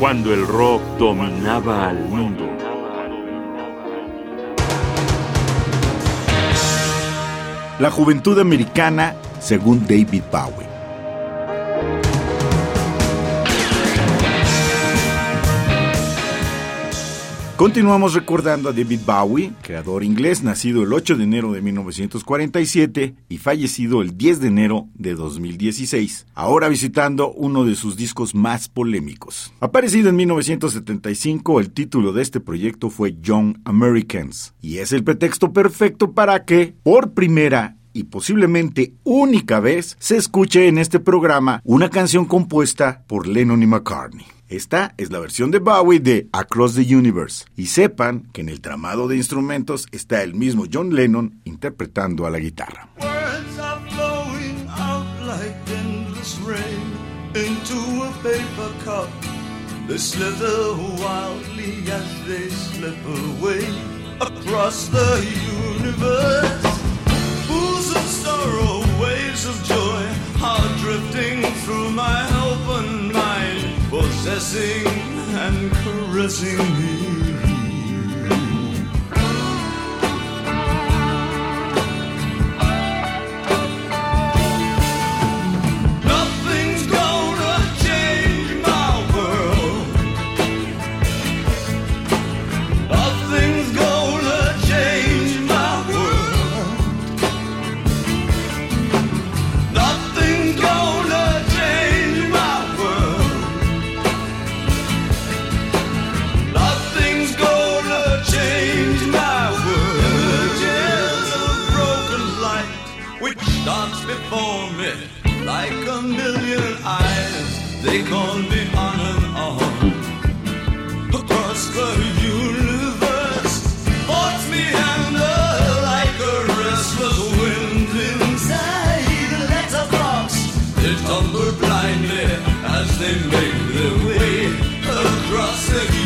cuando el rock dominaba al mundo. La juventud americana según David Bowie. Continuamos recordando a David Bowie, creador inglés nacido el 8 de enero de 1947 y fallecido el 10 de enero de 2016, ahora visitando uno de sus discos más polémicos. Aparecido en 1975, el título de este proyecto fue Young Americans, y es el pretexto perfecto para que, por primera y posiblemente única vez, se escuche en este programa una canción compuesta por Lennon y McCartney. Esta es la versión de Bowie de Across the Universe. Y sepan que en el tramado de instrumentos está el mismo John Lennon interpretando a la guitarra. Pools of sorrow, waves of joy are drifting through my open possessing and caressing me. Before me like a million eyes. They call me on and on across the universe. Force me under like a restless wind inside a letterbox. They tumble blindly as they make their way across the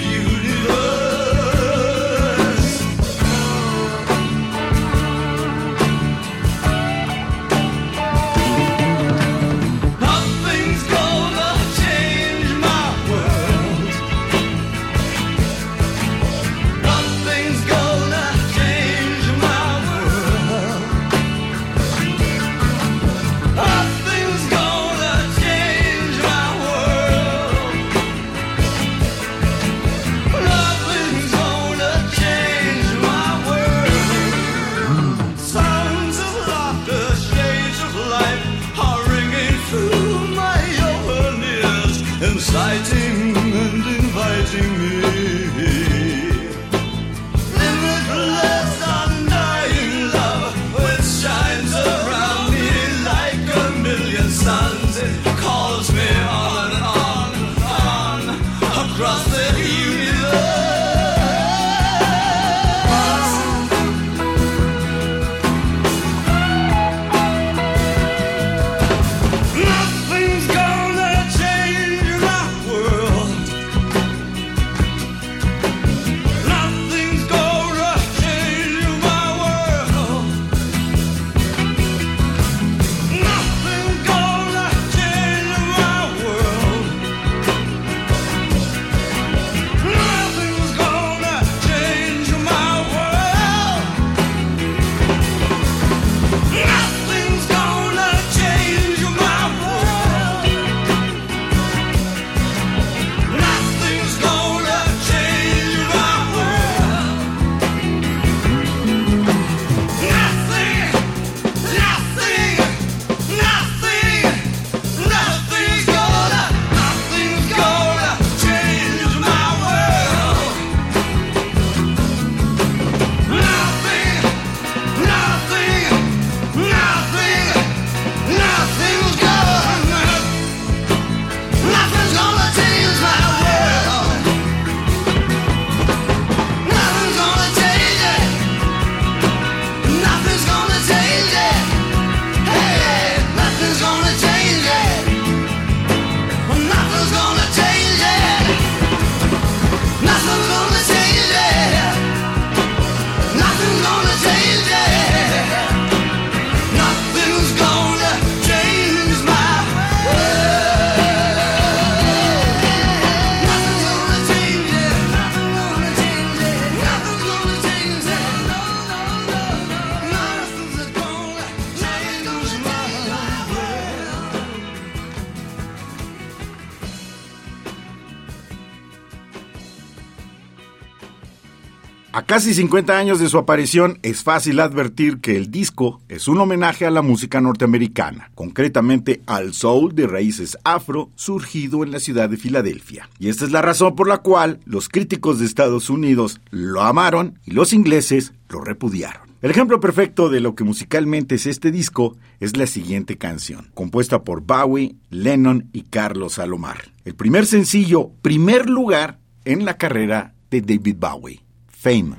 A casi 50 años de su aparición, es fácil advertir que el disco es un homenaje a la música norteamericana, concretamente al soul de raíces afro surgido en la ciudad de Filadelfia. Y esta es la razón por la cual los críticos de Estados Unidos lo amaron y los ingleses lo repudiaron. El ejemplo perfecto de lo que musicalmente es este disco es la siguiente canción, compuesta por Bowie, Lennon y Carlos Salomar. El primer sencillo, primer lugar en la carrera de David Bowie. Fame.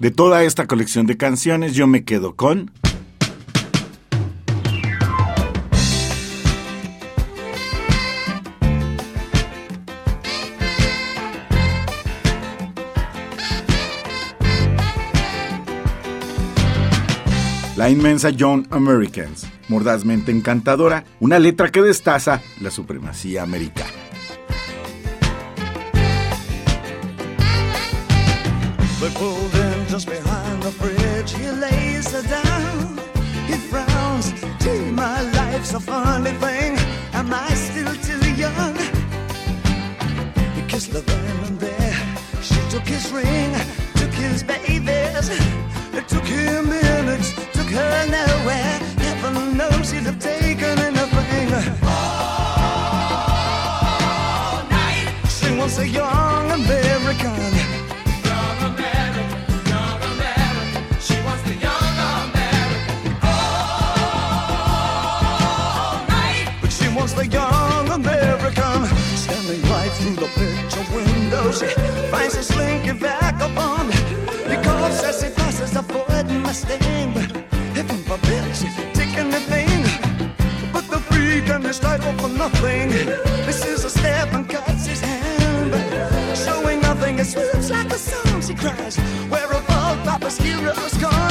De toda esta colección de canciones yo me quedo con... La inmensa John Americans, mordazmente encantadora, una letra que destaza la supremacía americana. she finds a slinky vagabond. Because as she passes, avoiding my stain. I'm a she's taking the thing. But the freedom is title for nothing. This is a step and cuts his hand. Showing nothing, it sweeps like a song, she cries. Where above Papa's heroes gone.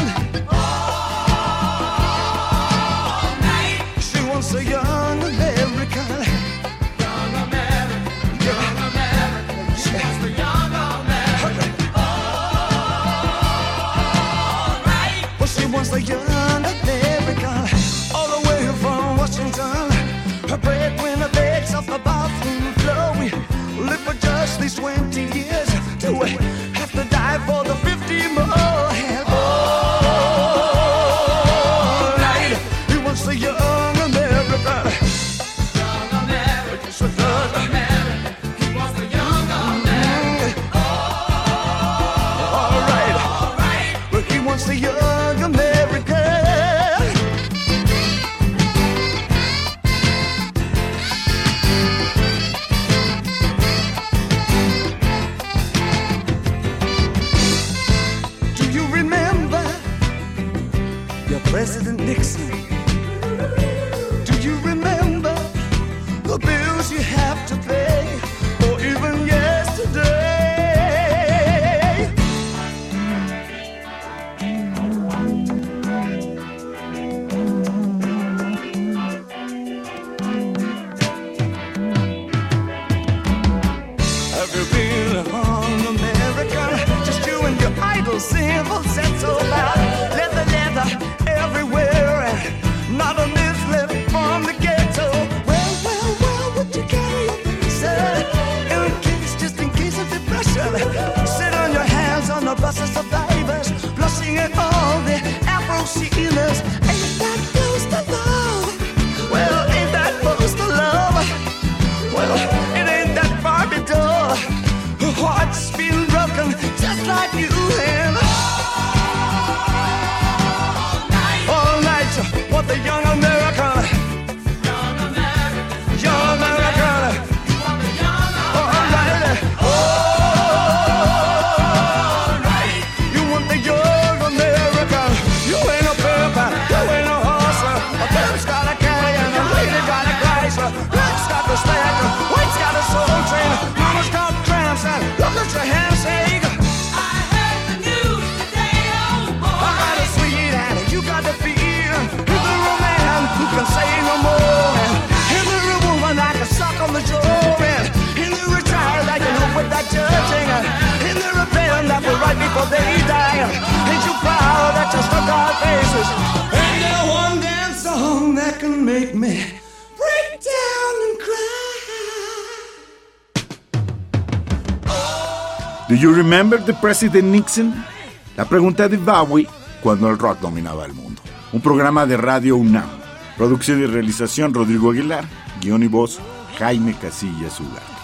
You have to pay. Do you remember the President Nixon? La pregunta de Bowie cuando el rock dominaba el mundo. Un programa de Radio UNAM. Producción y realización Rodrigo Aguilar. Guión y voz Jaime Casillas Ugarte.